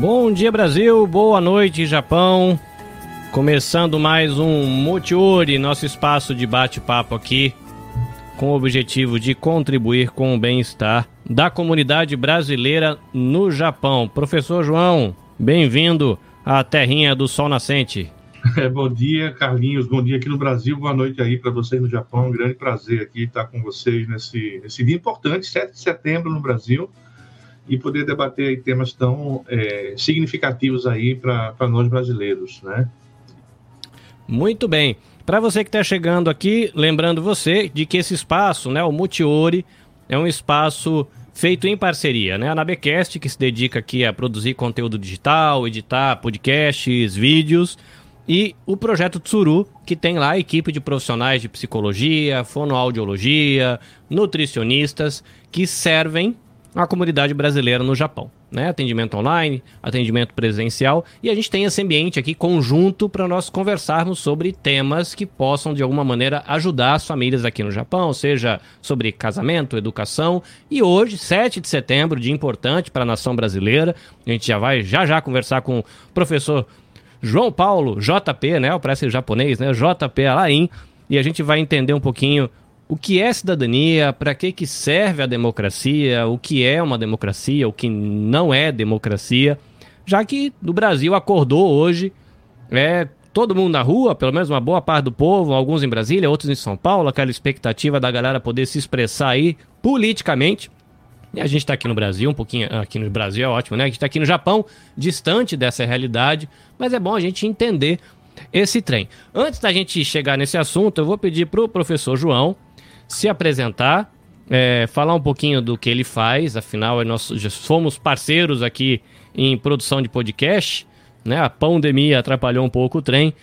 Bom dia Brasil, boa noite Japão. Começando mais um Motiori, nosso espaço de bate-papo aqui, com o objetivo de contribuir com o bem-estar da comunidade brasileira no Japão. Professor João, bem-vindo à terrinha do sol nascente. É, bom dia, Carlinhos. Bom dia aqui no Brasil. Boa noite aí para vocês no Japão. Um grande prazer aqui estar com vocês nesse, nesse dia importante, 7 de setembro no Brasil e poder debater temas tão é, significativos aí para nós brasileiros, né? Muito bem. Para você que está chegando aqui, lembrando você de que esse espaço, né, o Multiori, é um espaço feito em parceria, né? A Nabecast, que se dedica aqui a produzir conteúdo digital, editar podcasts, vídeos, e o projeto Tsuru, que tem lá a equipe de profissionais de psicologia, fonoaudiologia, nutricionistas, que servem a comunidade brasileira no Japão. Né? Atendimento online, atendimento presencial e a gente tem esse ambiente aqui conjunto para nós conversarmos sobre temas que possam de alguma maneira ajudar as famílias aqui no Japão, seja sobre casamento, educação. E hoje, 7 de setembro, dia importante para a nação brasileira, a gente já vai já já conversar com o professor João Paulo, JP, né? Parece japonês, né? JP Alain, e a gente vai entender um pouquinho o que é cidadania, para que, que serve a democracia, o que é uma democracia, o que não é democracia, já que no Brasil acordou hoje, é todo mundo na rua, pelo menos uma boa parte do povo, alguns em Brasília, outros em São Paulo, aquela expectativa da galera poder se expressar aí politicamente. E a gente está aqui no Brasil, um pouquinho aqui no Brasil é ótimo, né? A gente está aqui no Japão, distante dessa realidade, mas é bom a gente entender esse trem. Antes da gente chegar nesse assunto, eu vou pedir para o professor João se apresentar, é, falar um pouquinho do que ele faz, afinal, nós já fomos parceiros aqui em produção de podcast, né? A pandemia atrapalhou um pouco o trem.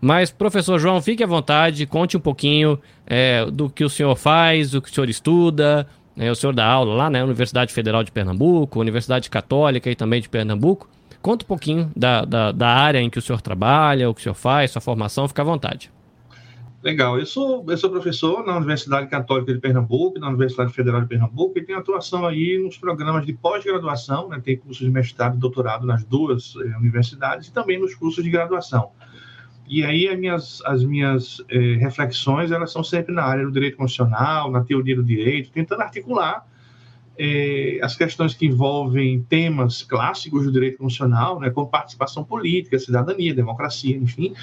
Mas, professor João, fique à vontade, conte um pouquinho é, do que o senhor faz, o que o senhor estuda. É, o senhor dá aula lá na né? Universidade Federal de Pernambuco, Universidade Católica e também de Pernambuco. Conta um pouquinho da, da, da área em que o senhor trabalha, o que o senhor faz, sua formação, fique à vontade. Legal. Eu sou, eu sou professor na Universidade Católica de Pernambuco, na Universidade Federal de Pernambuco, e tenho atuação aí nos programas de pós-graduação, né? tem cursos de mestrado e doutorado nas duas eh, universidades, e também nos cursos de graduação. E aí as minhas, as minhas eh, reflexões, elas são sempre na área do direito constitucional, na teoria do direito, tentando articular eh, as questões que envolvem temas clássicos do direito constitucional, né, como participação política, cidadania, democracia, enfim,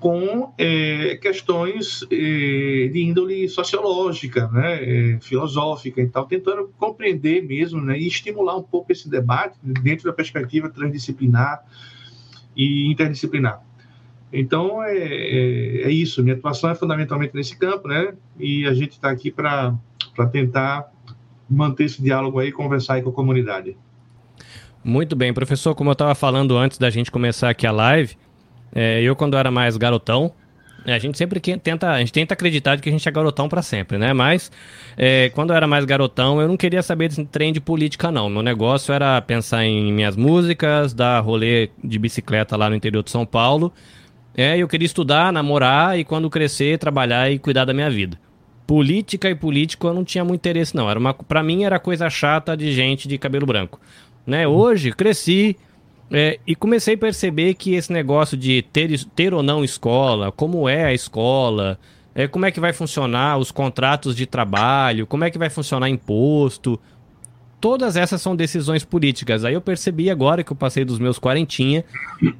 com é, questões é, de índole sociológica, né, é, filosófica e tal, tentando compreender mesmo né, e estimular um pouco esse debate dentro da perspectiva transdisciplinar e interdisciplinar. Então, é, é, é isso. Minha atuação é fundamentalmente nesse campo, né? E a gente está aqui para tentar manter esse diálogo aí, conversar aí com a comunidade. Muito bem, professor. Como eu estava falando antes da gente começar aqui a live, é, eu, quando era mais garotão, a gente sempre tenta, a gente tenta acreditar que a gente é garotão para sempre, né? Mas é, quando eu era mais garotão, eu não queria saber desse trem de política, não. Meu negócio era pensar em minhas músicas, dar rolê de bicicleta lá no interior de São Paulo. É, eu queria estudar, namorar e quando crescer, trabalhar e cuidar da minha vida. Política e político eu não tinha muito interesse, não. Era uma, pra mim era coisa chata de gente de cabelo branco. Né? Hoje, cresci, é, e comecei a perceber que esse negócio de ter, ter ou não escola, como é a escola, é, como é que vai funcionar os contratos de trabalho, como é que vai funcionar imposto, todas essas são decisões políticas. Aí eu percebi agora que eu passei dos meus quarentinha,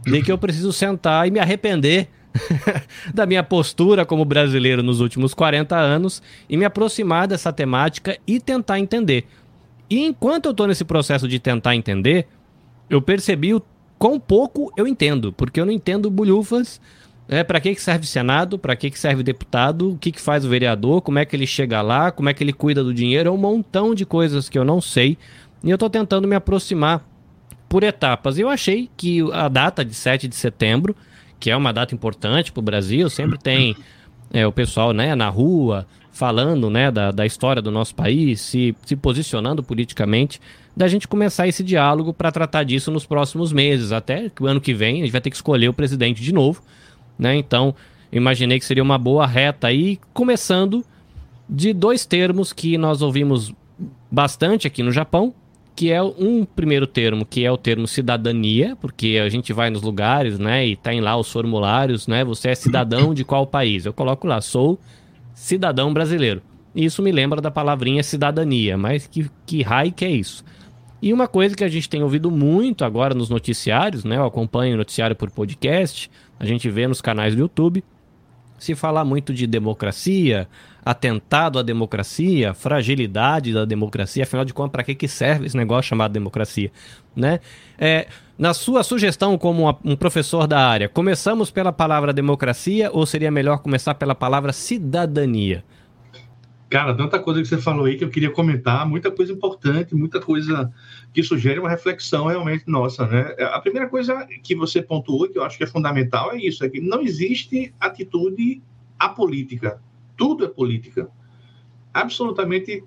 de que eu preciso sentar e me arrepender da minha postura como brasileiro nos últimos 40 anos e me aproximar dessa temática e tentar entender. E enquanto eu estou nesse processo de tentar entender, eu percebi o quão pouco eu entendo, porque eu não entendo bulhufas. É, para que, que serve Senado? Para que, que serve deputado? O que, que faz o vereador? Como é que ele chega lá? Como é que ele cuida do dinheiro? É um montão de coisas que eu não sei. E eu estou tentando me aproximar por etapas. Eu achei que a data de 7 de setembro, que é uma data importante para o Brasil, sempre tem é, o pessoal né, na rua falando né, da, da história do nosso país, se, se posicionando politicamente da gente começar esse diálogo para tratar disso nos próximos meses, até o ano que vem a gente vai ter que escolher o presidente de novo, né? Então, imaginei que seria uma boa reta aí, começando de dois termos que nós ouvimos bastante aqui no Japão, que é um primeiro termo, que é o termo cidadania, porque a gente vai nos lugares, né, e tem lá os formulários, né, você é cidadão de qual país? Eu coloco lá, sou cidadão brasileiro. Isso me lembra da palavrinha cidadania, mas que, que raio que é isso? E uma coisa que a gente tem ouvido muito agora nos noticiários, né, eu acompanho o noticiário por podcast, a gente vê nos canais do YouTube, se falar muito de democracia, atentado à democracia, fragilidade da democracia, afinal de contas, para que, que serve esse negócio chamado democracia? Né? É, na sua sugestão, como um professor da área, começamos pela palavra democracia ou seria melhor começar pela palavra cidadania? Cara, tanta coisa que você falou aí que eu queria comentar, muita coisa importante, muita coisa que sugere uma reflexão realmente nossa, né? A primeira coisa que você pontuou, que eu acho que é fundamental, é isso, é que não existe atitude apolítica. Tudo é política. Absolutamente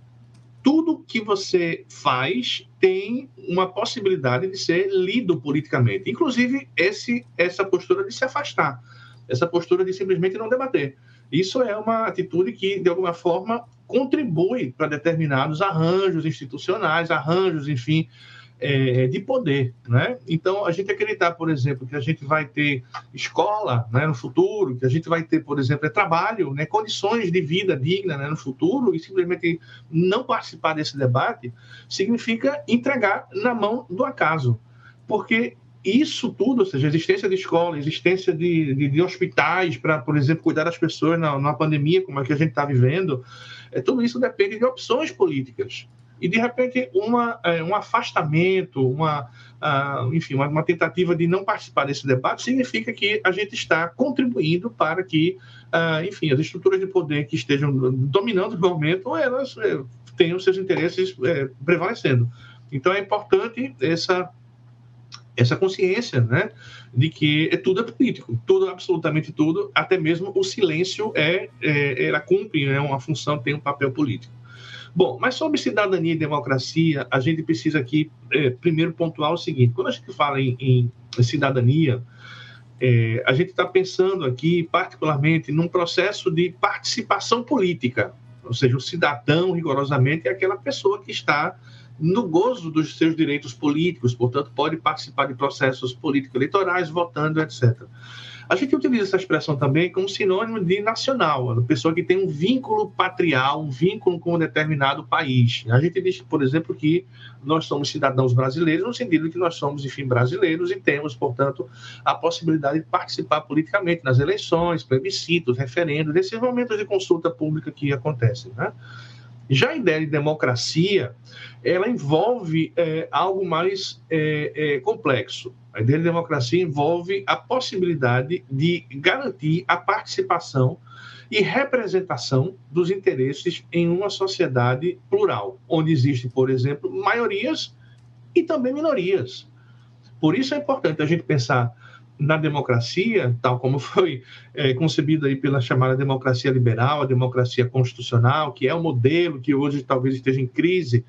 tudo que você faz tem uma possibilidade de ser lido politicamente. Inclusive, esse, essa postura de se afastar, essa postura de simplesmente não debater. Isso é uma atitude que, de alguma forma, contribui para determinados arranjos institucionais, arranjos, enfim, é, de poder, né? Então, a gente acreditar, por exemplo, que a gente vai ter escola né, no futuro, que a gente vai ter, por exemplo, é trabalho, né, condições de vida digna né, no futuro, e simplesmente não participar desse debate, significa entregar na mão do acaso. Porque isso tudo, ou seja, a existência de escola, a existência de, de, de hospitais para, por exemplo, cuidar das pessoas na, numa pandemia como a que a gente está vivendo, é, tudo isso depende de opções políticas. E, de repente, uma, é, um afastamento, uma, enfim, uma, uma, tentativa de não participar desse debate significa que a gente está contribuindo para que, enfim, as estruturas de poder que estejam dominando o momento, elas é, tenham seus interesses é, prevalecendo. Então, é importante essa essa consciência, né, de que é tudo é político, tudo, absolutamente tudo, até mesmo o silêncio é, é ela cumpre né, uma função, tem um papel político. Bom, mas sobre cidadania e democracia, a gente precisa aqui é, primeiro pontuar o seguinte: quando a gente fala em, em cidadania, é, a gente está pensando aqui particularmente num processo de participação política, ou seja, o cidadão rigorosamente é aquela pessoa que está no gozo dos seus direitos políticos, portanto, pode participar de processos político-eleitorais, votando, etc. A gente utiliza essa expressão também como sinônimo de nacional, a pessoa que tem um vínculo patrial, um vínculo com um determinado país. A gente diz, por exemplo, que nós somos cidadãos brasileiros, no sentido que nós somos, enfim, brasileiros e temos, portanto, a possibilidade de participar politicamente nas eleições, plebiscitos, referendos, nesses momentos de consulta pública que acontecem, né? Já a ideia de democracia, ela envolve é, algo mais é, é, complexo. A ideia de democracia envolve a possibilidade de garantir a participação e representação dos interesses em uma sociedade plural, onde existem, por exemplo, maiorias e também minorias. Por isso é importante a gente pensar na democracia, tal como foi é, concebida aí pela chamada democracia liberal, a democracia constitucional, que é um modelo que hoje talvez esteja em crise,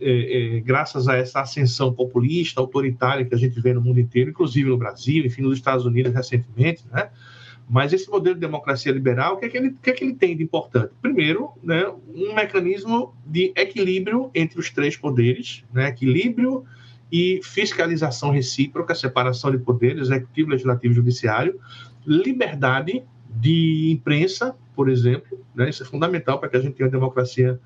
é, é, graças a essa ascensão populista, autoritária que a gente vê no mundo inteiro, inclusive no Brasil, enfim, nos Estados Unidos recentemente, né? Mas esse modelo de democracia liberal, o que é que ele, que é que ele tem de importante? Primeiro, né, um mecanismo de equilíbrio entre os três poderes, né, equilíbrio e fiscalização recíproca, separação de poderes, executivo, legislativo e judiciário, liberdade de imprensa, por exemplo, né? isso é fundamental para que a gente tenha uma democracia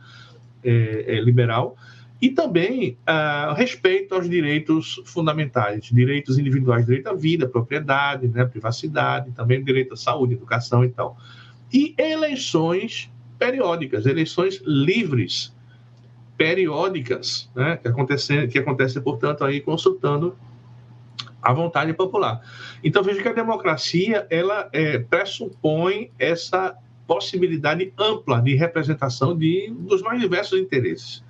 é, é, liberal, e também uh, respeito aos direitos fundamentais, direitos individuais, direito à vida, propriedade, né, privacidade, também direito à saúde, educação e tal. E eleições periódicas, eleições livres, periódicas, né, que, acontecem, que acontecem, portanto, aí consultando a vontade popular. Então, veja que a democracia, ela é, pressupõe essa possibilidade ampla de representação de, dos mais diversos interesses.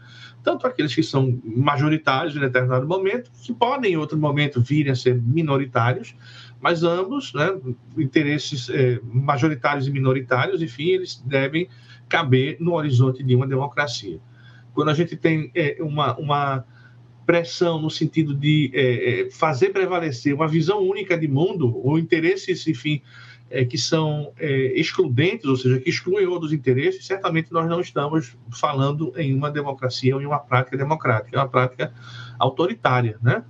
Tanto aqueles que são majoritários em determinado momento, que podem em outro momento virem a ser minoritários, mas ambos, né, interesses é, majoritários e minoritários, enfim, eles devem caber no horizonte de uma democracia quando a gente tem é, uma, uma pressão no sentido de é, é, fazer prevalecer uma visão única de mundo, ou interesses, enfim, é, que são é, excludentes, ou seja, que excluem outros interesses, certamente nós não estamos falando em uma democracia ou em uma prática democrática, é uma prática autoritária, né?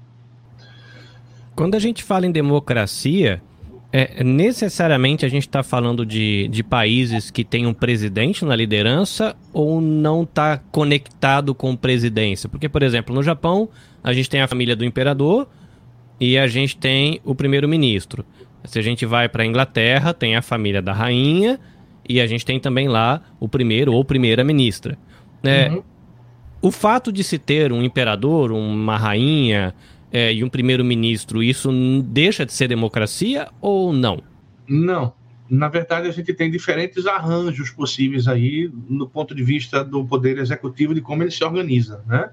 Quando a gente fala em democracia, é, necessariamente a gente está falando de, de países que têm um presidente na liderança ou não está conectado com presidência? Porque, por exemplo, no Japão, a gente tem a família do imperador e a gente tem o primeiro-ministro. Se a gente vai para a Inglaterra, tem a família da rainha e a gente tem também lá o primeiro ou primeira-ministra. É, uhum. O fato de se ter um imperador, uma rainha é, e um primeiro-ministro, isso deixa de ser democracia ou não? Não. Na verdade, a gente tem diferentes arranjos possíveis aí no ponto de vista do poder executivo, de como ele se organiza. Né?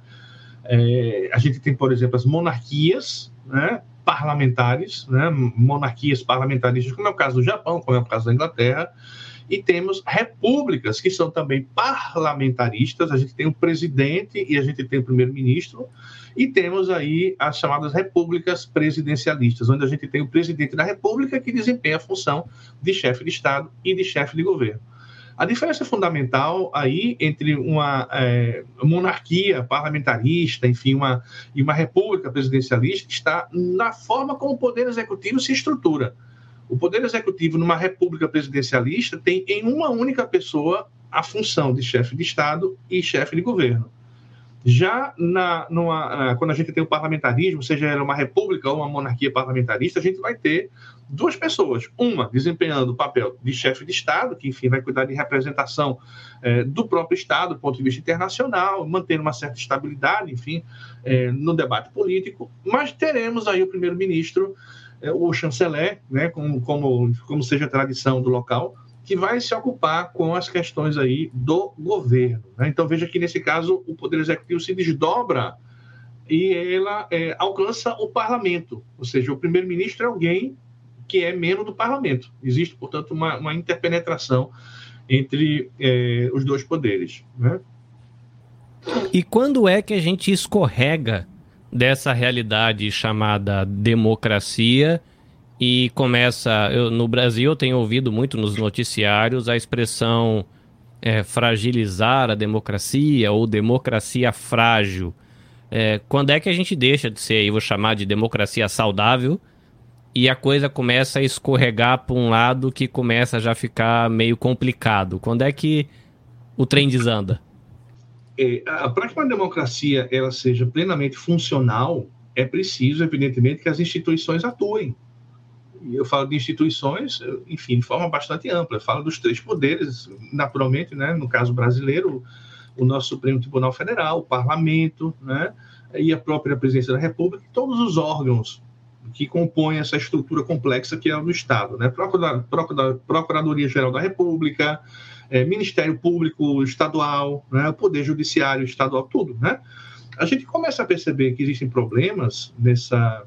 É, a gente tem, por exemplo, as monarquias, né? parlamentares, né, monarquias parlamentaristas, como é o caso do Japão, como é o caso da Inglaterra, e temos repúblicas que são também parlamentaristas. A gente tem o presidente e a gente tem o primeiro-ministro, e temos aí as chamadas repúblicas presidencialistas, onde a gente tem o presidente da república que desempenha a função de chefe de Estado e de chefe de governo. A diferença fundamental aí entre uma é, monarquia parlamentarista, enfim, uma, e uma república presidencialista está na forma como o poder executivo se estrutura. O poder executivo numa república presidencialista tem em uma única pessoa a função de chefe de Estado e chefe de governo. Já na, numa, quando a gente tem o parlamentarismo, seja uma república ou uma monarquia parlamentarista, a gente vai ter duas pessoas. Uma desempenhando o papel de chefe de Estado, que, enfim, vai cuidar de representação é, do próprio Estado, do ponto de vista internacional, mantendo uma certa estabilidade, enfim, é, no debate político. Mas teremos aí o primeiro-ministro, o chanceler, né, como, como, como seja a tradição do local, que vai se ocupar com as questões aí do governo. Né? Então veja que nesse caso o poder executivo se desdobra e ela é, alcança o parlamento, ou seja, o primeiro-ministro é alguém que é membro do parlamento. Existe, portanto, uma, uma interpenetração entre é, os dois poderes. Né? E quando é que a gente escorrega dessa realidade chamada democracia? E começa. Eu, no Brasil, eu tenho ouvido muito nos noticiários a expressão é, fragilizar a democracia ou democracia frágil. É, quando é que a gente deixa de ser, eu vou chamar de democracia saudável, e a coisa começa a escorregar para um lado que começa a já ficar meio complicado? Quando é que o trem desanda? É, para que uma democracia ela seja plenamente funcional, é preciso, evidentemente, que as instituições atuem e eu falo de instituições, enfim, de forma bastante ampla. Eu falo dos três poderes, naturalmente, né, no caso brasileiro, o nosso Supremo Tribunal Federal, o Parlamento, né, e a própria Presidência da República, todos os órgãos que compõem essa estrutura complexa que é o do Estado, né, Procuradoria-Geral da República, é, Ministério Público Estadual, né, Poder Judiciário Estadual, tudo, né? A gente começa a perceber que existem problemas nessa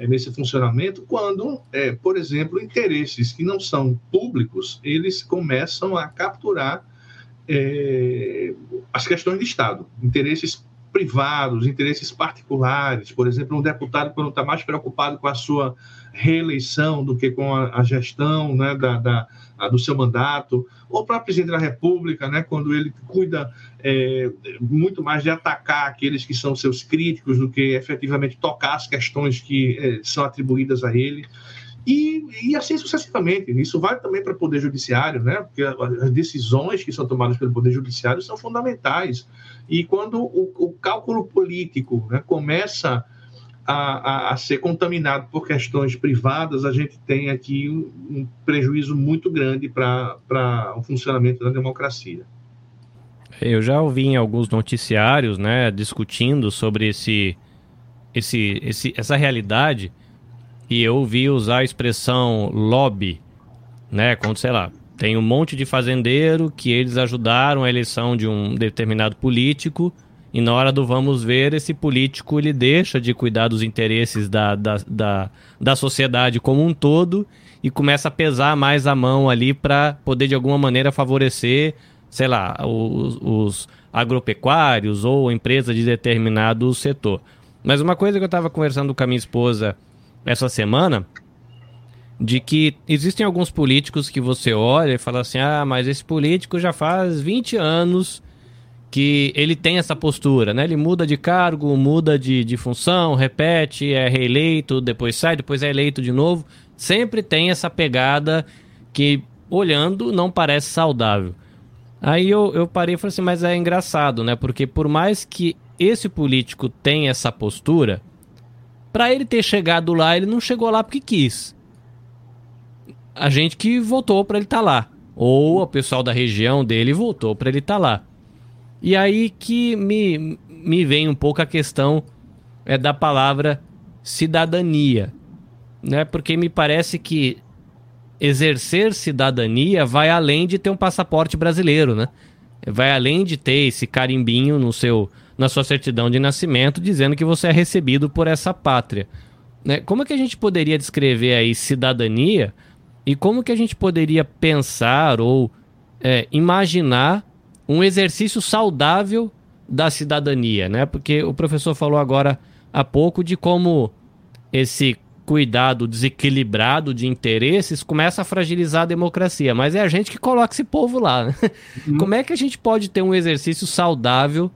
é, nesse funcionamento quando, é, por exemplo, interesses que não são públicos, eles começam a capturar é, as questões de Estado, interesses privados, interesses particulares. Por exemplo, um deputado, quando está mais preocupado com a sua reeleição do que com a, gestão né, da, da a, do seu mandato, ou o presidente da República, né, quando ele cuida é, muito mais de atacar aqueles que são seus críticos do que efetivamente tocar as questões que é, são atribuídas a ele. E, e, assim sucessivamente. Isso vale também para o Poder Judiciário, né? porque as decisões que são tomadas pelo Poder Judiciário são fundamentais. E quando o, o cálculo político né, começa a, a, a, ser contaminado por questões privadas, a gente tem aqui um, um prejuízo muito grande para o funcionamento da democracia. Eu já ouvi em alguns noticiários, né, discutindo sobre esse, esse, esse, essa realidade, e eu ouvi usar a expressão lobby, né, quando, sei lá, tem um monte de fazendeiro que eles ajudaram a eleição de um determinado político, e na hora do vamos ver, esse político ele deixa de cuidar dos interesses da, da, da, da sociedade como um todo e começa a pesar mais a mão ali para poder de alguma maneira favorecer, sei lá, os, os agropecuários ou empresas de determinado setor. Mas uma coisa que eu estava conversando com a minha esposa essa semana de que existem alguns políticos que você olha e fala assim: ah, mas esse político já faz 20 anos que ele tem essa postura, né? Ele muda de cargo, muda de, de função, repete, é reeleito, depois sai, depois é eleito de novo. Sempre tem essa pegada que, olhando, não parece saudável. Aí eu, eu parei e falei assim, mas é engraçado, né? Porque por mais que esse político tenha essa postura, para ele ter chegado lá, ele não chegou lá porque quis. A gente que votou para ele estar tá lá. Ou o pessoal da região dele votou para ele estar tá lá. E aí que me, me vem um pouco a questão é, da palavra cidadania. Né? Porque me parece que exercer cidadania vai além de ter um passaporte brasileiro, né? Vai além de ter esse carimbinho no seu, na sua certidão de nascimento dizendo que você é recebido por essa pátria. Né? Como é que a gente poderia descrever aí cidadania e como que a gente poderia pensar ou é, imaginar um exercício saudável da cidadania, né? Porque o professor falou agora há pouco de como esse cuidado desequilibrado de interesses começa a fragilizar a democracia. Mas é a gente que coloca esse povo lá. Né? Uhum. Como é que a gente pode ter um exercício saudável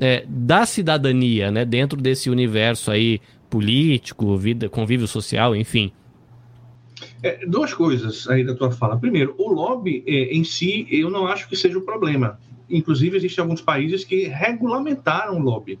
é, da cidadania, né? Dentro desse universo aí político, vida, convívio social, enfim. É, duas coisas aí da tua fala. Primeiro, o lobby é, em si, eu não acho que seja o problema. Inclusive, existem alguns países que regulamentaram o lobby.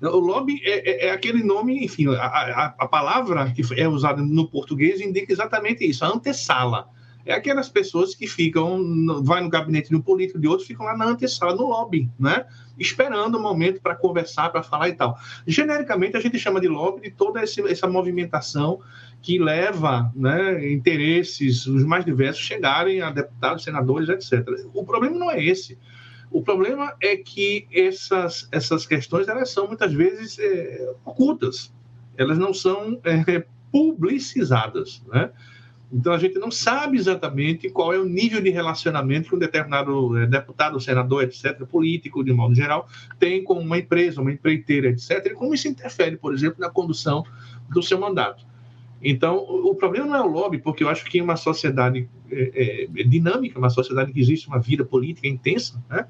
O lobby é, é, é aquele nome, enfim, a, a, a, palavra que é usada no português indica exatamente isso, a antessala. É aquelas pessoas que ficam, vai no gabinete de um político, de outro, ficam lá na antessala, no lobby, né? Esperando o um momento para conversar, para falar e tal. Genericamente, a gente chama de lobby de toda essa, movimentação que leva né, interesses, os mais diversos, chegarem a deputados, senadores, etc. O problema não é esse. O problema é que essas, essas questões elas são muitas vezes é, ocultas, elas não são é, publicizadas, né? Então a gente não sabe exatamente qual é o nível de relacionamento que um determinado é, deputado, senador, etc., político, de modo geral, tem com uma empresa, uma empreiteira, etc., e como isso interfere, por exemplo, na condução do seu mandato. Então, o problema não é o lobby, porque eu acho que em uma sociedade é, é, dinâmica, uma sociedade que existe uma vida política intensa, né,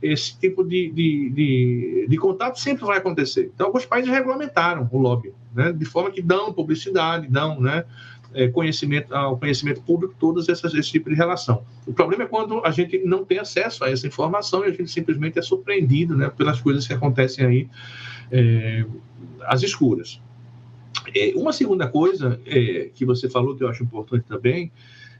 esse tipo de, de, de, de, contato sempre vai acontecer. Então, alguns países regulamentaram o lobby, né, de forma que dão publicidade, dão né, é, conhecimento ao conhecimento público todas essas esse tipo de relação. O problema é quando a gente não tem acesso a essa informação e a gente simplesmente é surpreendido né, pelas coisas que acontecem aí é, às escuras. É, uma segunda coisa é, que você falou que eu acho importante também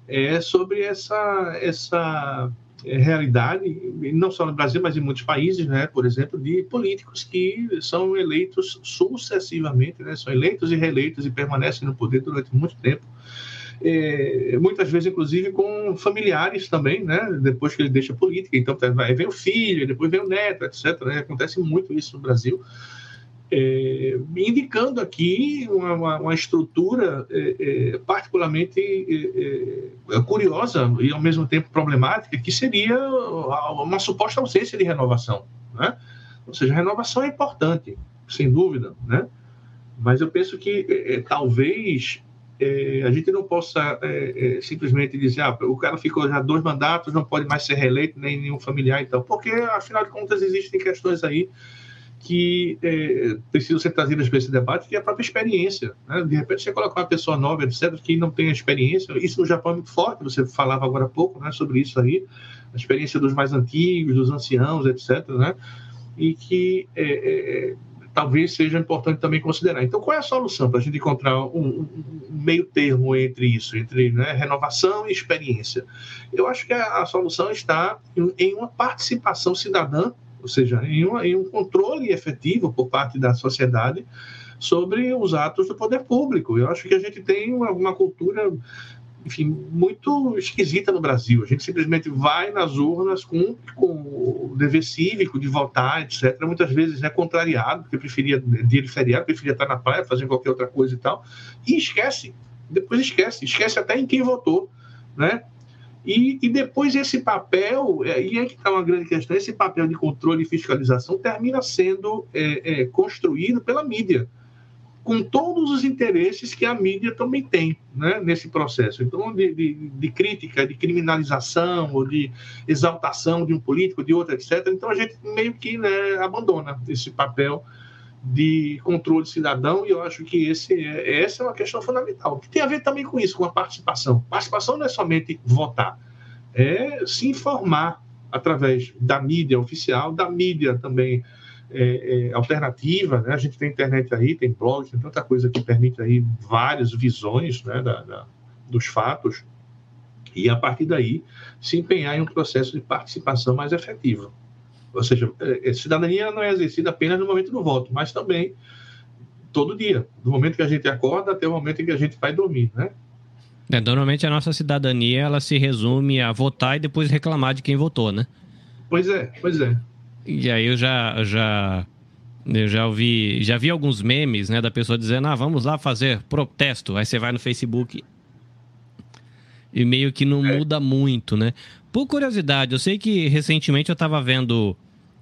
é sobre essa, essa realidade, não só no Brasil, mas em muitos países, né, por exemplo, de políticos que são eleitos sucessivamente, né, são eleitos e reeleitos e permanecem no poder durante muito tempo. É, muitas vezes, inclusive, com familiares também, né? Depois que ele deixa a política, então vai, vem o filho, depois vem o neto, etc. Né? Acontece muito isso no Brasil é, indicando aqui uma, uma, estrutura é, é, particularmente é, é, curiosa e ao mesmo tempo problemática, que seria uma suposta ausência de renovação. Né? Ou seja, a renovação é importante, sem dúvida, né? mas eu penso que é, talvez a gente não possa simplesmente dizer ah, o cara ficou já dois mandatos, não pode mais ser reeleito, nem nenhum familiar, então, porque afinal de contas existem questões aí que é, precisam ser trazidas para esse debate, que é a própria experiência. Né? De repente, você colocar uma pessoa nova, etc., que não tem experiência, isso no Japão é muito forte, você falava agora há pouco né, sobre isso aí, a experiência dos mais antigos, dos anciãos, etc., né? e que é, é, talvez seja importante também considerar. Então, qual é a solução para a gente encontrar um, um, meio termo entre isso, entre né, renovação e experiência? Eu acho que a, a solução está em, em uma participação cidadã ou seja, em, em um controle efetivo por parte da sociedade sobre os atos do poder público. Eu acho que a gente tem uma, uma cultura enfim, muito esquisita no Brasil. A gente simplesmente vai nas urnas com, com o dever cívico de votar, etc. Muitas vezes é contrariado, porque preferia dia de feriado, preferia estar na praia, fazendo qualquer outra coisa e tal, e esquece. Depois esquece, esquece até em quem votou, né? E, e depois esse papel, é, e aí que está uma grande questão, esse papel de controle e fiscalização termina sendo é, é, construído pela mídia. com todos os interesses que a mídia também tem né, nesse processo. Então, de, de, de, crítica, de criminalização ou de exaltação de um político, de outro, etc. Então, a gente meio que né, abandona esse papel de controle cidadão e eu acho que esse é, essa é uma questão fundamental, que tem a ver também com isso, com a participação. Participação não é somente votar, é se informar através da mídia oficial, da mídia também é, é, alternativa, né? A gente tem internet aí, tem blogs, tem tanta coisa que permite aí várias visões né, da, da, dos fatos e a partir daí se empenhar em um processo de participação mais efetivo. Ou seja, é, é, cidadania não é exercida apenas no momento do voto, mas também todo dia, do momento que a gente acorda até o momento em que a gente vai dormir, né? É, normalmente a nossa cidadania ela se resume a votar e depois reclamar de quem votou, né? Pois é, pois é. E aí eu já, já, eu já ouvi, já vi alguns memes, né, da pessoa dizendo, ah, vamos lá fazer protesto. Aí você vai no Facebook e meio que não é. muda muito, né? Por curiosidade, eu sei que recentemente eu estava vendo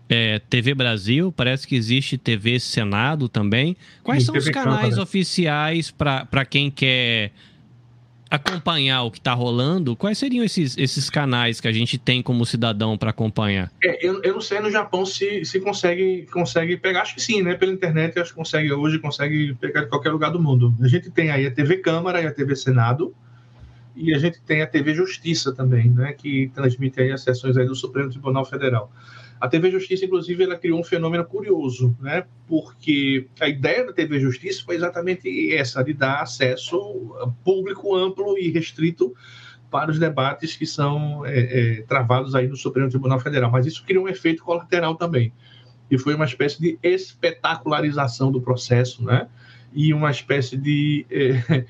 é, TV Brasil, parece que existe TV Senado também. Quais e são TV os canais Câmara. oficiais para quem quer acompanhar o que está rolando, quais seriam esses, esses canais que a gente tem como cidadão para acompanhar? É, eu, eu não sei no Japão se, se consegue, consegue pegar, acho que sim, né? Pela internet, acho que consegue hoje, consegue pegar de qualquer lugar do mundo. A gente tem aí a TV Câmara e a TV Senado, e a gente tem a TV Justiça também, né? Que transmite aí as sessões aí do Supremo Tribunal Federal. A TV Justiça, inclusive, ela criou um fenômeno curioso, né? Porque a ideia da TV Justiça foi exatamente essa, de dar acesso público amplo e restrito para os debates que são é, é, travados aí no Supremo Tribunal Federal. Mas isso criou um efeito colateral também, e foi uma espécie de espetacularização do processo, né? E uma espécie de é,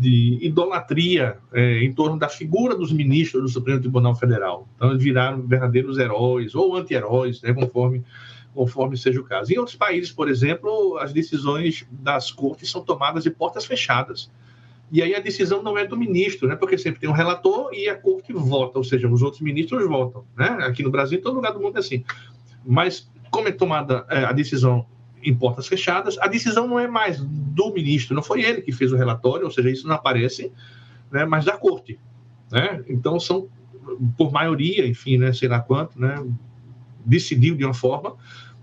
de idolatria é, em torno da figura dos ministros do Supremo Tribunal Federal. Então, eles viraram verdadeiros heróis ou anti-heróis, né, conforme, conforme seja o caso. Em outros países, por exemplo, as decisões das cortes são tomadas de portas fechadas. E aí a decisão não é do ministro, né? Porque sempre tem um relator e a corte vota, ou seja, os outros ministros votam, né? Aqui no Brasil, em todo lugar do mundo é assim. Mas como é tomada é, a decisão em portas fechadas. A decisão não é mais do ministro, não foi ele que fez o relatório, ou seja, isso não aparece, né, mas da corte. Né? Então, são, por maioria, enfim, né, sei lá quanto, né, decidiu de uma forma,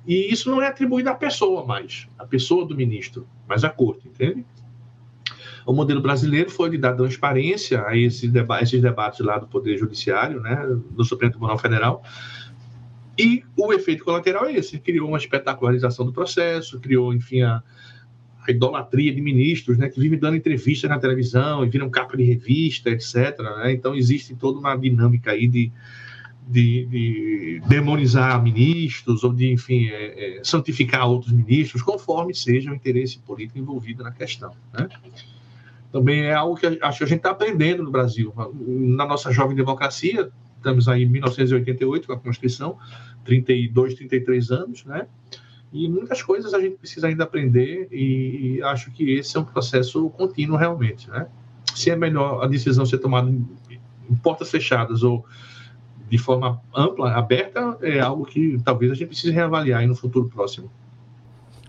e isso não é atribuído à pessoa mais, à pessoa do ministro, mas à corte, entende? O modelo brasileiro foi de dar transparência a esses, deba esses debates lá do Poder Judiciário, né, do Supremo Tribunal Federal, e o efeito colateral é esse: criou uma espetacularização do processo, criou, enfim, a, a idolatria de ministros, né, que vivem dando entrevistas na televisão e viram capa de revista, etc. Né? Então, existe toda uma dinâmica aí de, de, de demonizar ministros ou de, enfim, é, é, santificar outros ministros, conforme seja o interesse político envolvido na questão. Né? Também é algo que acho que a gente está aprendendo no Brasil. Na nossa jovem democracia, estamos aí em 1988 com a Constituição, 32, 33 anos, né? E muitas coisas a gente precisa ainda aprender e acho que esse é um processo contínuo realmente, né? Se é melhor a decisão ser tomada em, portas fechadas ou de forma ampla, aberta, é algo que talvez a gente precise reavaliar no futuro próximo.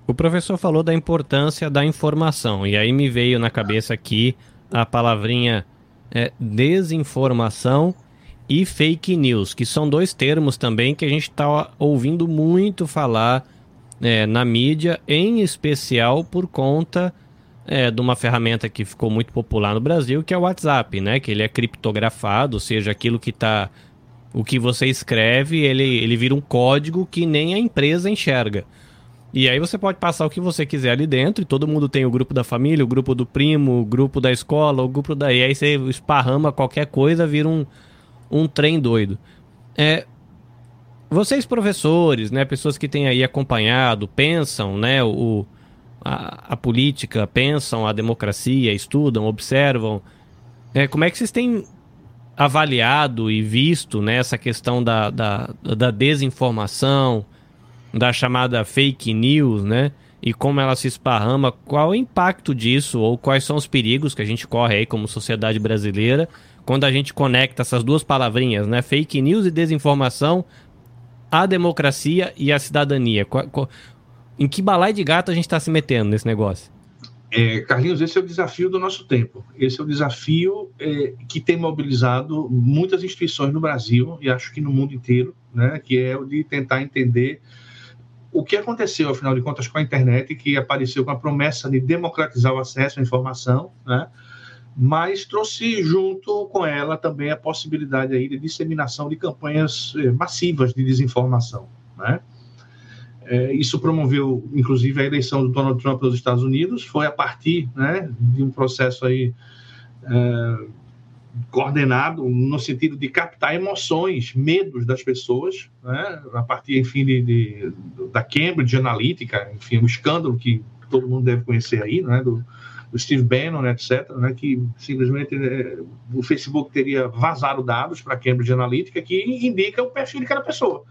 O professor falou da importância da informação e aí me veio na cabeça aqui a palavrinha é, desinformação e fake news, que são dois termos também que a gente está ouvindo muito falar é, na mídia, em especial por conta é, de uma ferramenta que ficou muito popular no Brasil, que é o WhatsApp, né? Que ele é criptografado, ou seja, aquilo que está o que você escreve, ele, ele vira um código que nem a empresa enxerga. E aí você pode passar o que você quiser ali dentro, e todo mundo tem o grupo da família, o grupo do primo, o grupo da escola, o grupo da. E aí você esparrama qualquer coisa, vira um, um trem doido. É, vocês professores, né, pessoas que têm aí acompanhado, pensam, né, o, a, a política, pensam a democracia, estudam, observam, é, como é que vocês têm avaliado e visto né, essa questão da, da, da desinformação, da chamada fake news, né? E como ela se esparrama, qual o impacto disso ou quais são os perigos que a gente corre aí como sociedade brasileira quando a gente conecta essas duas palavrinhas, né, fake news e desinformação, a democracia e a cidadania. Em que balai de gato a gente está se metendo nesse negócio? É, Carlinhos, esse é o desafio do nosso tempo. Esse é o desafio é, que tem mobilizado muitas instituições no Brasil e acho que no mundo inteiro, né, que é o de tentar entender o que aconteceu, afinal de contas, com a internet, que apareceu com a promessa de democratizar o acesso à informação, né, mas trouxe junto com ela também a possibilidade aí de disseminação de campanhas é, massivas de desinformação. Né? É, isso promoveu, inclusive, a eleição do Donald Trump nos Estados Unidos. Foi a partir né, de um processo aí é, coordenado no sentido de captar emoções, medos das pessoas, né, a partir, enfim, de, de, da Cambridge Analytica, enfim, um escândalo que todo mundo deve conhecer aí, né, do, do Steve Bannon, etc., né, que simplesmente é, o Facebook teria vazado dados para a Cambridge Analytica que indica o perfil de cada pessoa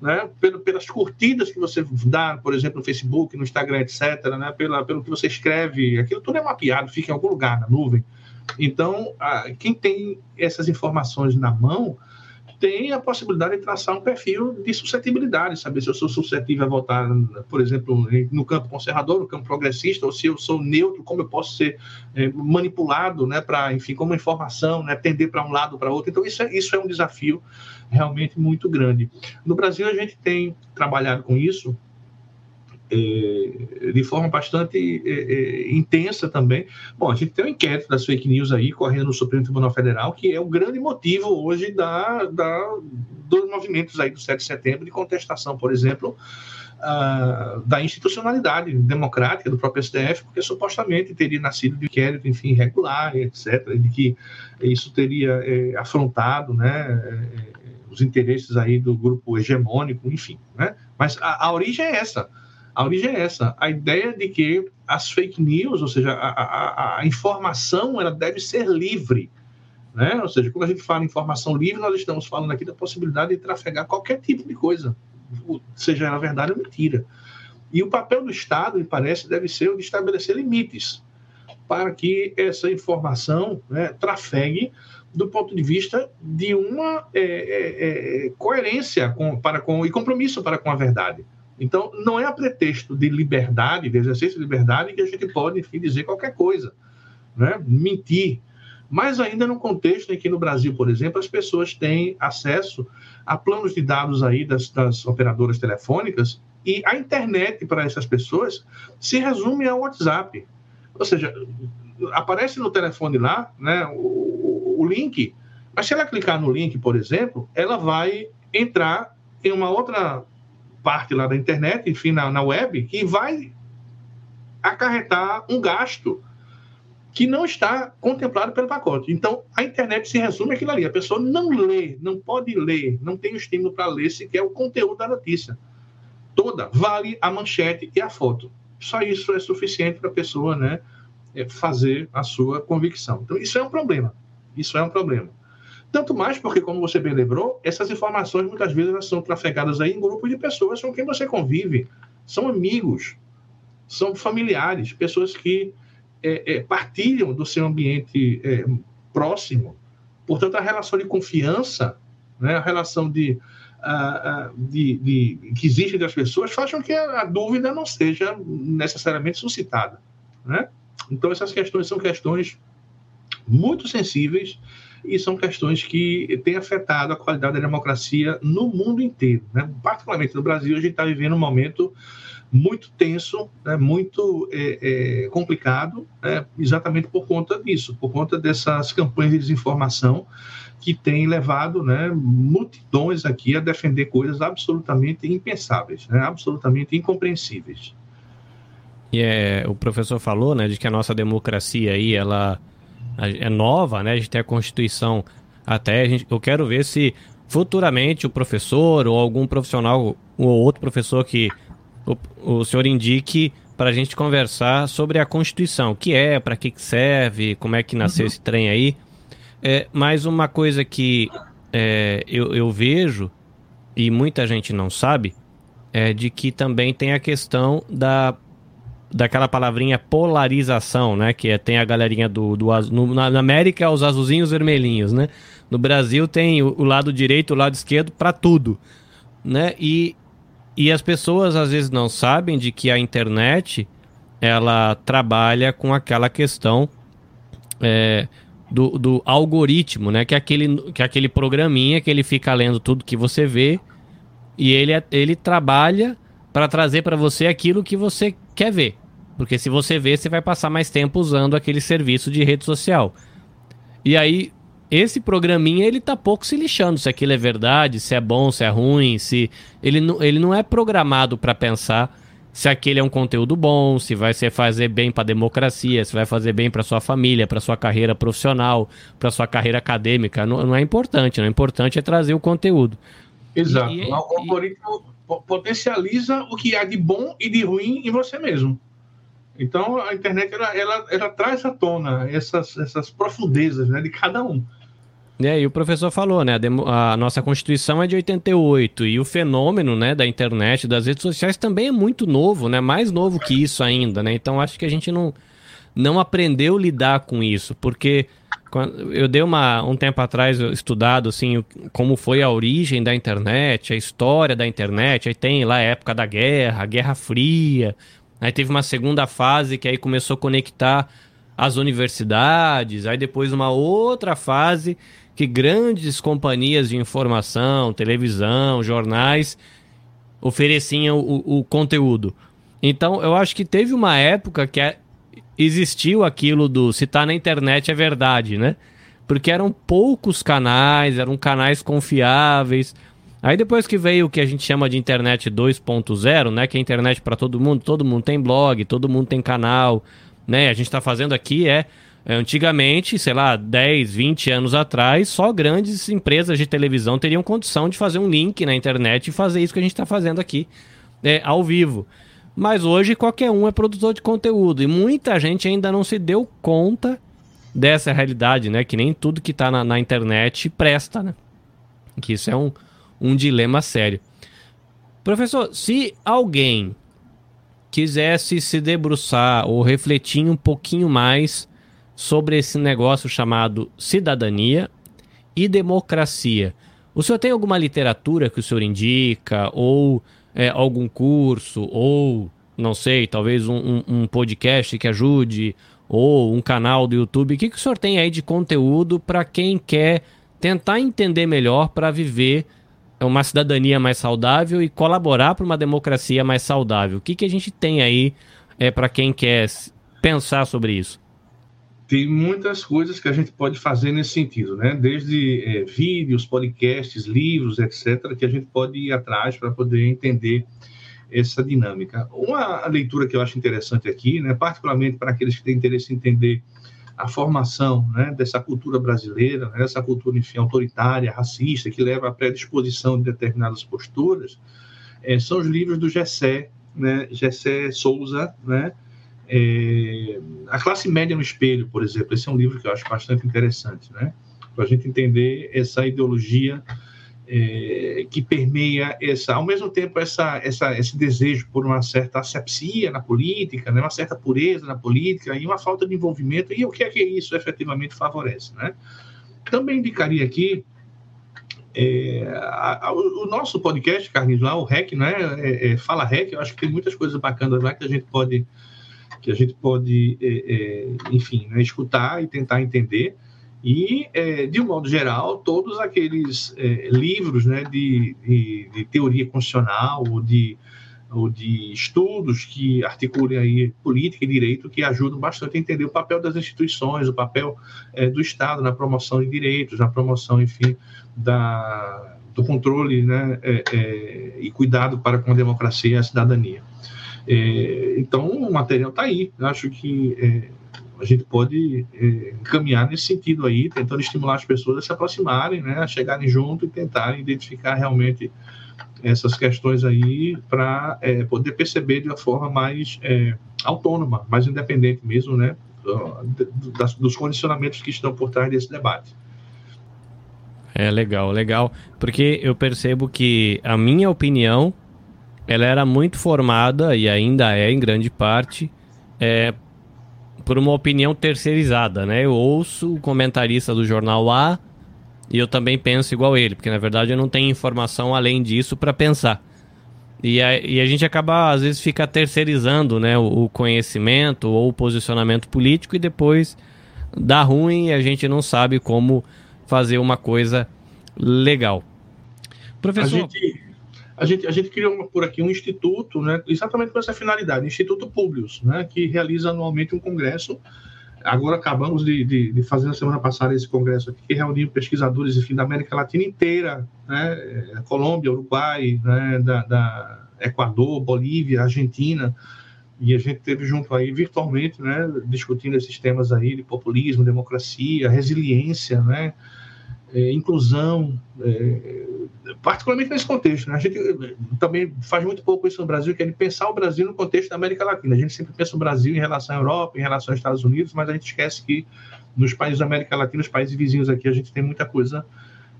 né, pelas curtidas que você dá, por exemplo, no Facebook, no Instagram, etc., né, pela, pelo que você escreve, aquilo tudo é mapeado, fica em algum lugar na nuvem. Então, a, quem tem essas informações na mão tem a possibilidade de traçar um perfil de suscetibilidade, saber se eu sou suscetível a votar, por exemplo, no campo conservador, no campo progressista, ou se eu sou neutro, como eu posso ser é, manipulado, né, para, enfim, como informação, né, tender para um lado ou para outro. Então, isso é, isso é um desafio realmente muito grande. No Brasil, a gente tem trabalhado com isso de forma bastante é, é, intensa também. Bom, a gente tem um inquérito das fake news aí correndo no Supremo Tribunal Federal, que é o grande motivo hoje da, da dos movimentos aí do 7 de setembro de contestação, por exemplo, da institucionalidade democrática do próprio STF, porque supostamente teria nascido de inquérito, enfim, irregular, etc., de que isso teria é, afrontado né, é, os interesses aí do grupo hegemônico, enfim. Né? Mas a, a, origem é essa. A origem é essa. A ideia de que as fake news, ou seja, a, a, a informação, ela deve ser livre. Né? Ou seja, quando a gente fala em informação livre, nós estamos falando aqui da possibilidade de trafegar qualquer tipo de coisa, seja ela verdade ou mentira. E o papel do Estado, me parece, deve ser o de estabelecer limites para que essa informação né, trafegue do ponto de vista de uma é, é, é, coerência com, para com, e compromisso para com a verdade. Então, não é a pretexto de liberdade, de exercício de liberdade, que a gente pode, enfim, dizer qualquer coisa, né? mentir. Mas ainda no contexto em que no Brasil, por exemplo, as pessoas têm acesso a planos de dados aí das, das operadoras telefônicas e a internet para essas pessoas se resume ao WhatsApp. Ou seja, aparece no telefone lá, né, o, o link, mas se ela clicar no link, por exemplo, ela vai entrar em uma outra parte lá da internet, enfim, na, na web, que vai acarretar um gasto que não está contemplado pelo pacote. Então, a internet se resume aquilo ali. A pessoa não lê, não pode ler, não tem o estímulo para ler sequer o conteúdo da notícia. Toda. Vale a manchete e a foto. Só isso é suficiente para a pessoa, né? É, fazer a sua convicção. Então, isso é um problema. Isso é um problema. Tanto mais porque, como você bem lembrou, essas informações muitas vezes elas são trafegadas aí em grupos de pessoas com quem você convive. São amigos, são familiares, pessoas que é, é, partilham do seu ambiente é, próximo. Portanto, a relação de confiança, né, a relação de, de, de, que existe das pessoas faz com que a, a dúvida não seja necessariamente suscitada. Né? Então, essas questões são questões muito sensíveis e são questões que têm afetado a qualidade da democracia no mundo inteiro. Né? Particularmente no Brasil, a gente está vivendo um momento muito tenso, né? muito é, é, complicado, né? exatamente por conta disso, por conta dessas campanhas de desinformação que têm levado né, multidões aqui a defender coisas absolutamente impensáveis, né? absolutamente incompreensíveis. E é, o professor falou, né, de que a nossa democracia aí, ela é nova, né? A gente tem a Constituição até. A gente, eu quero ver se futuramente o professor ou algum profissional ou outro professor que o, o senhor indique para a gente conversar sobre a Constituição, o que é, para que serve, como é que nasceu uhum. esse trem aí. É, mas uma coisa que é, eu, eu vejo e muita gente não sabe é de que também tem a questão da daquela palavrinha polarização, né? Que é, tem a galerinha do, do no, na América os azulzinhos vermelhinhos, né? No Brasil tem o, o lado direito, o lado esquerdo para tudo, né? E, e as pessoas às vezes não sabem de que a internet ela trabalha com aquela questão é, do, do, algoritmo, né? Que é, aquele, que é aquele programinha que ele fica lendo tudo que você vê e ele, ele trabalha para trazer para você aquilo que você quer ver. Porque se você vê, você vai passar mais tempo usando aquele serviço de rede social. E aí, esse programinha, ele tá pouco se lixando se aquilo é verdade, se é bom, se é ruim, se... Ele, ele não é programado para pensar se aquele é um conteúdo bom, se vai ser fazer bem para a democracia, se vai fazer bem para sua família, para sua carreira profissional, para sua carreira acadêmica, não, não, é importante. Não é importante é trazer o conteúdo. Exato. E, e, o algoritmo e... potencializa o que há de bom e de ruim em você mesmo. Então a internet ela, ela, ela traz à tona essas, essas profundezas né, de cada um. É, e o professor falou, né? A, a, nossa Constituição é de 88 e o fenômeno, né, da internet, das redes sociais também é muito novo, né? Mais novo que isso ainda, né? Então acho que a gente não, não aprendeu a lidar com isso, porque eu dei uma, um tempo atrás estudado assim como foi a origem da internet, a história da internet. Aí tem lá a época da guerra, a Guerra Fria. Aí teve uma segunda fase que aí começou a conectar as universidades. Aí depois uma outra fase que grandes companhias de informação, televisão, jornais ofereciam o, o conteúdo. Então, eu acho que teve uma época que existiu aquilo do se tá na internet é verdade, né? Porque eram poucos canais, eram canais confiáveis. Aí depois que veio o que a gente chama de internet 2.0, né, que é internet para todo mundo, todo mundo tem blog, todo mundo tem canal, né? A gente está fazendo aqui é é, antigamente, sei lá, 10, 20 anos atrás, só grandes empresas de televisão teriam condição de fazer um link na internet e fazer isso que a gente está fazendo aqui é, ao vivo. Mas hoje qualquer um é produtor de conteúdo e muita gente ainda não se deu conta dessa realidade, né? Que nem tudo que está na, na, internet presta, né? Que isso é um, um dilema sério. Professor, se alguém quisesse se debruçar ou refletir um pouquinho mais sobre esse negócio chamado cidadania e democracia. O senhor tem alguma literatura que o senhor indica, ou é, algum curso, ou não sei, talvez um, um, um, podcast que ajude, ou um canal do YouTube? O que, que o senhor tem aí de conteúdo para quem quer tentar entender melhor para viver uma cidadania mais saudável e colaborar para uma democracia mais saudável? O que, que a gente tem aí é, para quem quer pensar sobre isso? tem muitas coisas que a gente pode fazer nesse sentido, né? Desde é, vídeos, podcasts, livros, etc., que a gente pode ir atrás para poder entender essa dinâmica. Uma leitura que eu acho interessante aqui, né, particularmente para aqueles que têm interesse em entender a formação né, dessa cultura brasileira, né, essa cultura, enfim, autoritária, racista, que leva à predisposição de determinadas posturas, é, são os livros do Gessé, né, Gessé Souza, né, é, a classe média no espelho, por exemplo, esse é um livro que eu acho bastante interessante, né? Para a gente entender essa ideologia é, que permeia essa, ao mesmo tempo essa, essa, esse desejo por uma certa asepsia na política, né? uma certa pureza na política e uma falta de envolvimento e o que é que isso efetivamente favorece, né? Também indicaria aqui é, a, a, o nosso podcast, Carlinhos, lá, o REC, né? É, é, Fala REC, eu acho que tem muitas coisas bacanas lá que a gente pode que a gente pode, é, enfim, né, escutar e tentar entender. E, é, de um modo geral, todos aqueles é, livros né, de, de, de, teoria constitucional ou de, ou de estudos que articulem aí política e direito que ajudam bastante a entender o papel das instituições, o papel é, do Estado na promoção de direitos, na promoção, enfim, da, do controle né, é, e cuidado para com a democracia e a cidadania. É, então, o material está aí. Eu acho que é, a gente pode é, caminhar nesse sentido aí, tentando estimular as pessoas a se aproximarem, né, a chegarem junto e tentarem identificar realmente essas questões aí para é, poder perceber de uma forma mais é, autônoma, mais independente mesmo, né, das, dos condicionamentos que estão por trás desse debate. É legal, legal, porque eu percebo que a minha opinião ela era muito formada, e ainda é em grande parte, é, por uma opinião terceirizada, né? Eu ouço o comentarista do jornal A e eu também penso igual ele, porque na verdade eu não tenho informação além disso para pensar. E a, e a gente acaba, às vezes, fica terceirizando né, o, o conhecimento ou o posicionamento político e depois dá ruim e a gente não sabe como fazer uma coisa legal. Professor. A gente, a gente, a gente criou por aqui um instituto, né, exatamente com essa finalidade, Instituto Publius, né, que realiza anualmente um congresso. Agora acabamos de, de, de fazer na semana passada esse congresso aqui, que reuniu pesquisadores enfim, da América Latina inteira, né, é, Colômbia, Uruguai, né, da, da Equador, Bolívia, Argentina, e a gente teve junto aí virtualmente, né, discutindo esses temas aí de populismo, democracia, resiliência, né, é, inclusão, é, particularmente nesse contexto. Né? A gente eh, também faz muito pouco isso no Brasil, que é pensar o Brasil no contexto da América Latina. A gente sempre pensa o Brasil em relação à Europa, em relação aos Estados Unidos, mas a gente esquece que nos países da América Latina, os países vizinhos aqui, a gente tem muita coisa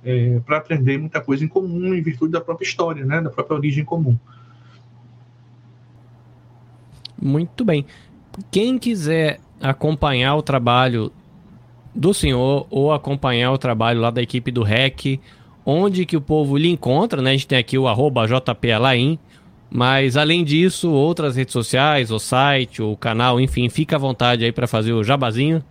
é, para aprender, muita coisa em comum, em virtude da própria história, né? da própria origem comum. Muito bem. Quem quiser acompanhar o trabalho do senhor ou acompanhar o trabalho lá da equipe do REC, onde que o povo lhe encontra, né? A gente tem aqui o arroba mas além disso, outras redes sociais, o site, o canal, enfim, fica à vontade aí para fazer o jabazinho.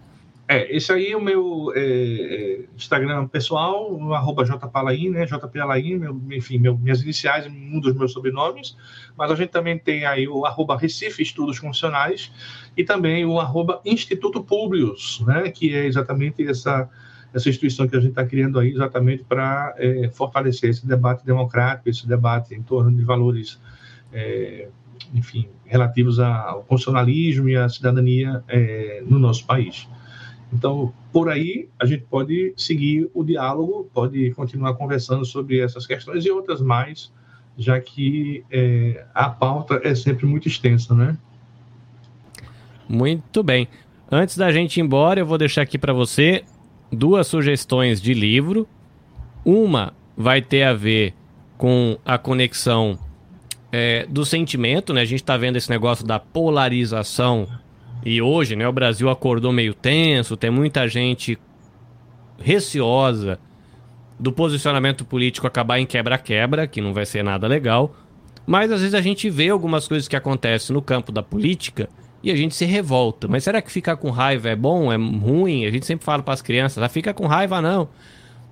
É, esse aí é o meu é, é Instagram pessoal, arroba JPalaim, né? JPLaim, meu, enfim, meu, minhas iniciais, um dos meus sobrenomes, mas a gente também tem aí o arroba Recife Estudos Funcionais e também o arroba Instituto Publius, né? Que é exatamente essa essa instituição que a gente está criando aí exatamente para é, fortalecer esse debate democrático, esse debate em torno de valores, é, enfim, relativos ao constitucionalismo e à cidadania é, no nosso país. Então, por aí, a gente pode seguir o diálogo, pode continuar conversando sobre essas questões e outras mais, já que é, a pauta é sempre muito extensa, né? Muito bem. Antes da gente ir embora, eu vou deixar aqui para você duas sugestões de livro. Uma vai ter a ver com a conexão é, do sentimento, né? A gente está vendo esse negócio da polarização e hoje, né? O Brasil acordou meio tenso, tem muita gente receosa do posicionamento político acabar em quebra-quebra, que não vai ser nada legal. Mas às vezes a gente vê algumas coisas que acontecem no campo da política e a gente se revolta. Mas será que ficar com raiva é bom, é ruim? A gente sempre fala para as crianças, ah, fica com raiva não,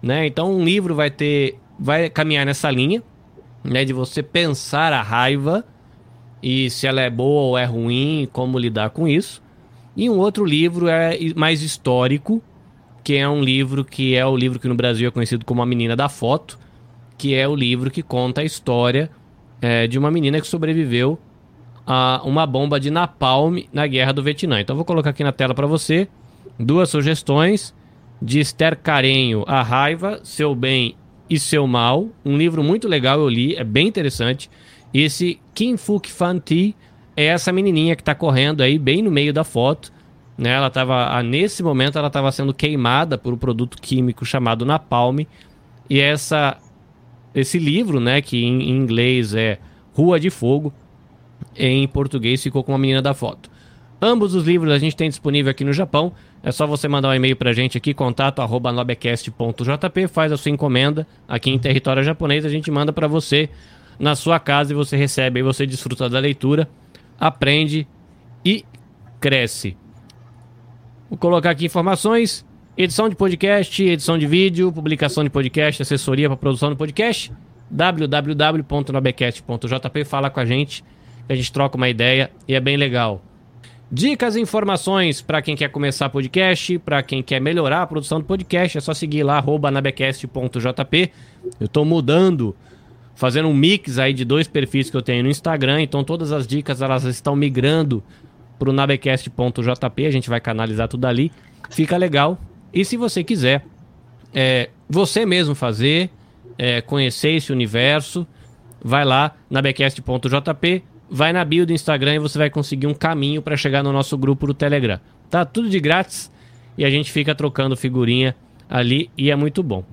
né? Então um livro vai ter, vai caminhar nessa linha, né, de você pensar a raiva e se ela é boa ou é ruim, como lidar com isso. E um outro livro é mais histórico, que é um livro que é o livro que no Brasil é conhecido como A Menina da Foto, que é o livro que conta a história é, de uma menina que sobreviveu a uma bomba de napalm na guerra do Vietnã. Então vou colocar aqui na tela para você duas sugestões de Esther Carenho, A Raiva, Seu Bem e Seu Mal. Um livro muito legal, eu li, é bem interessante. Esse Kim Fuk Fan Ti é essa menininha que está correndo aí bem no meio da foto. Né? Ela tava, nesse momento ela estava sendo queimada por um produto químico chamado napalm. E essa, esse livro, né, que em inglês é Rua de Fogo, em português ficou com a menina da foto. Ambos os livros a gente tem disponível aqui no Japão. É só você mandar um e-mail pra gente aqui, contato arroba nobecast.jp, faz a sua encomenda aqui em território japonês, a gente manda para você na sua casa e você recebe, e você desfruta da leitura, aprende e cresce. Vou colocar aqui informações, edição de podcast, edição de vídeo, publicação de podcast, assessoria para produção do podcast, www.nobecast.jp, fala com a gente a gente troca uma ideia e é bem legal. Dicas e informações para quem quer começar podcast, para quem quer melhorar a produção do podcast, é só seguir lá, nabecast.jp. Eu estou mudando, fazendo um mix aí de dois perfis que eu tenho no Instagram, então todas as dicas elas estão migrando para o nabecast.jp, a gente vai canalizar tudo ali, fica legal. E se você quiser é, você mesmo fazer, é, conhecer esse universo, vai lá, nabecast.jp, vai na bio do Instagram e você vai conseguir um caminho para chegar no nosso grupo do Telegram. Tá tudo de grátis e a gente fica trocando figurinha ali e é muito bom.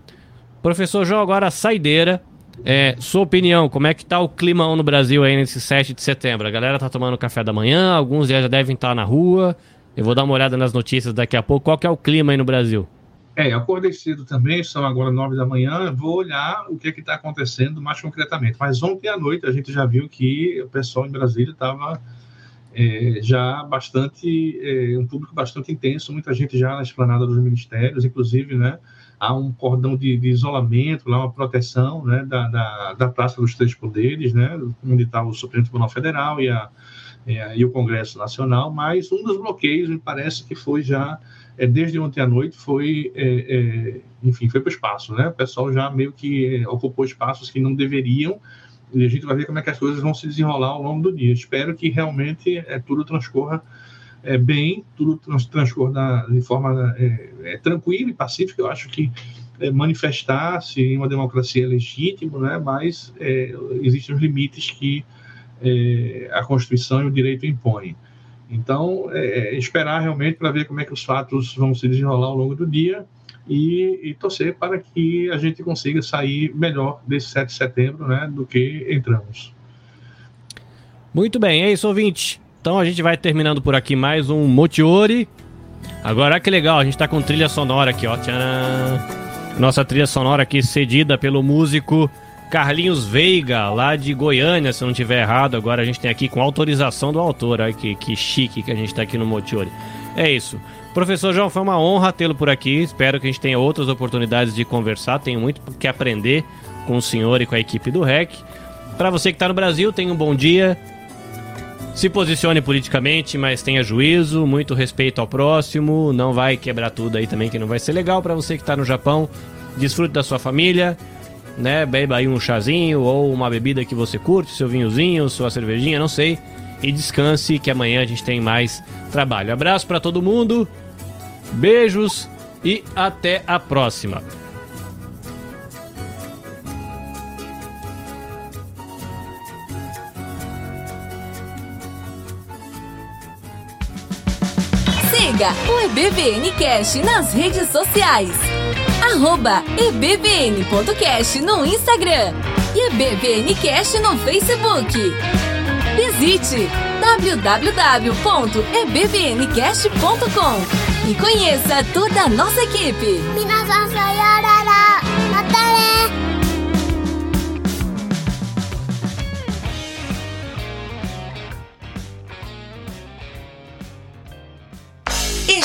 Professor João, agora saideira. É, sua opinião, como é que tá o clima no Brasil aí nesse 7 de setembro? A galera tá tomando café da manhã, alguns já devem estar na rua. Eu vou dar uma olhada nas notícias daqui a pouco. Qual que é o clima aí no Brasil? É, acordei cedo também, são agora nove da manhã, vou olhar o que é está acontecendo mais concretamente. Mas ontem à noite a gente já viu que o pessoal em Brasília estava é, já bastante, é, um público bastante intenso, muita gente já na esplanada dos ministérios, inclusive, né, há um cordão de, de isolamento, lá uma proteção, né, da, da, da Praça dos Três Poderes, né, onde está o Supremo Tribunal Federal e, a, e, o Congresso Nacional, mas um dos bloqueios, me parece que foi já é, desde ontem à noite foi, é, é, enfim, foi para o espaço, né? O pessoal já meio que é, ocupou espaços que não deveriam e a gente vai ver como é que as coisas vão se desenrolar ao longo do dia. Espero que realmente é, tudo transcorra é, bem, tudo trans, transcorra de forma é, é, tranquila e pacífica. Eu acho que é, manifestar-se em uma democracia é legítimo, né? mas é, existem os limites que a Constituição e o direito impõem. Então, é, esperar realmente para ver como é que os fatos vão se desenrolar ao longo do dia e, e, torcer para que a gente consiga sair melhor desse 7 de setembro né, do que entramos. Muito bem, é isso, ouvinte. Então a gente vai terminando por aqui mais um Motiori. Agora que legal, a gente está com trilha sonora aqui, ó. Tcharam. Nossa trilha sonora aqui cedida pelo músico Carlinhos Veiga, lá de Goiânia, se eu não estiver errado. Agora a gente tem aqui com autorização do autor. Olha que, que chique que a gente está aqui no Motiori. É isso. Professor João, foi uma honra tê-lo por aqui. Espero que a gente tenha outras oportunidades de conversar. Tenho muito que aprender com o senhor e com a equipe do REC. Para você que está no Brasil, tenha um bom dia. Se posicione politicamente, mas tenha juízo, muito respeito ao próximo. Não vai quebrar tudo aí também, que não vai ser legal. Para você que está no Japão, desfrute da sua família né? Beba aí um chazinho ou uma bebida que você curte, seu vinhozinho, sua cervejinha, não sei. E descanse que amanhã a gente tem mais trabalho. Abraço para todo mundo. Beijos e até a próxima. Siga o EBVN Cash nas redes sociais arroba no Instagram e ebbncast no Facebook. Visite www.ebbncast.com e conheça toda a nossa equipe.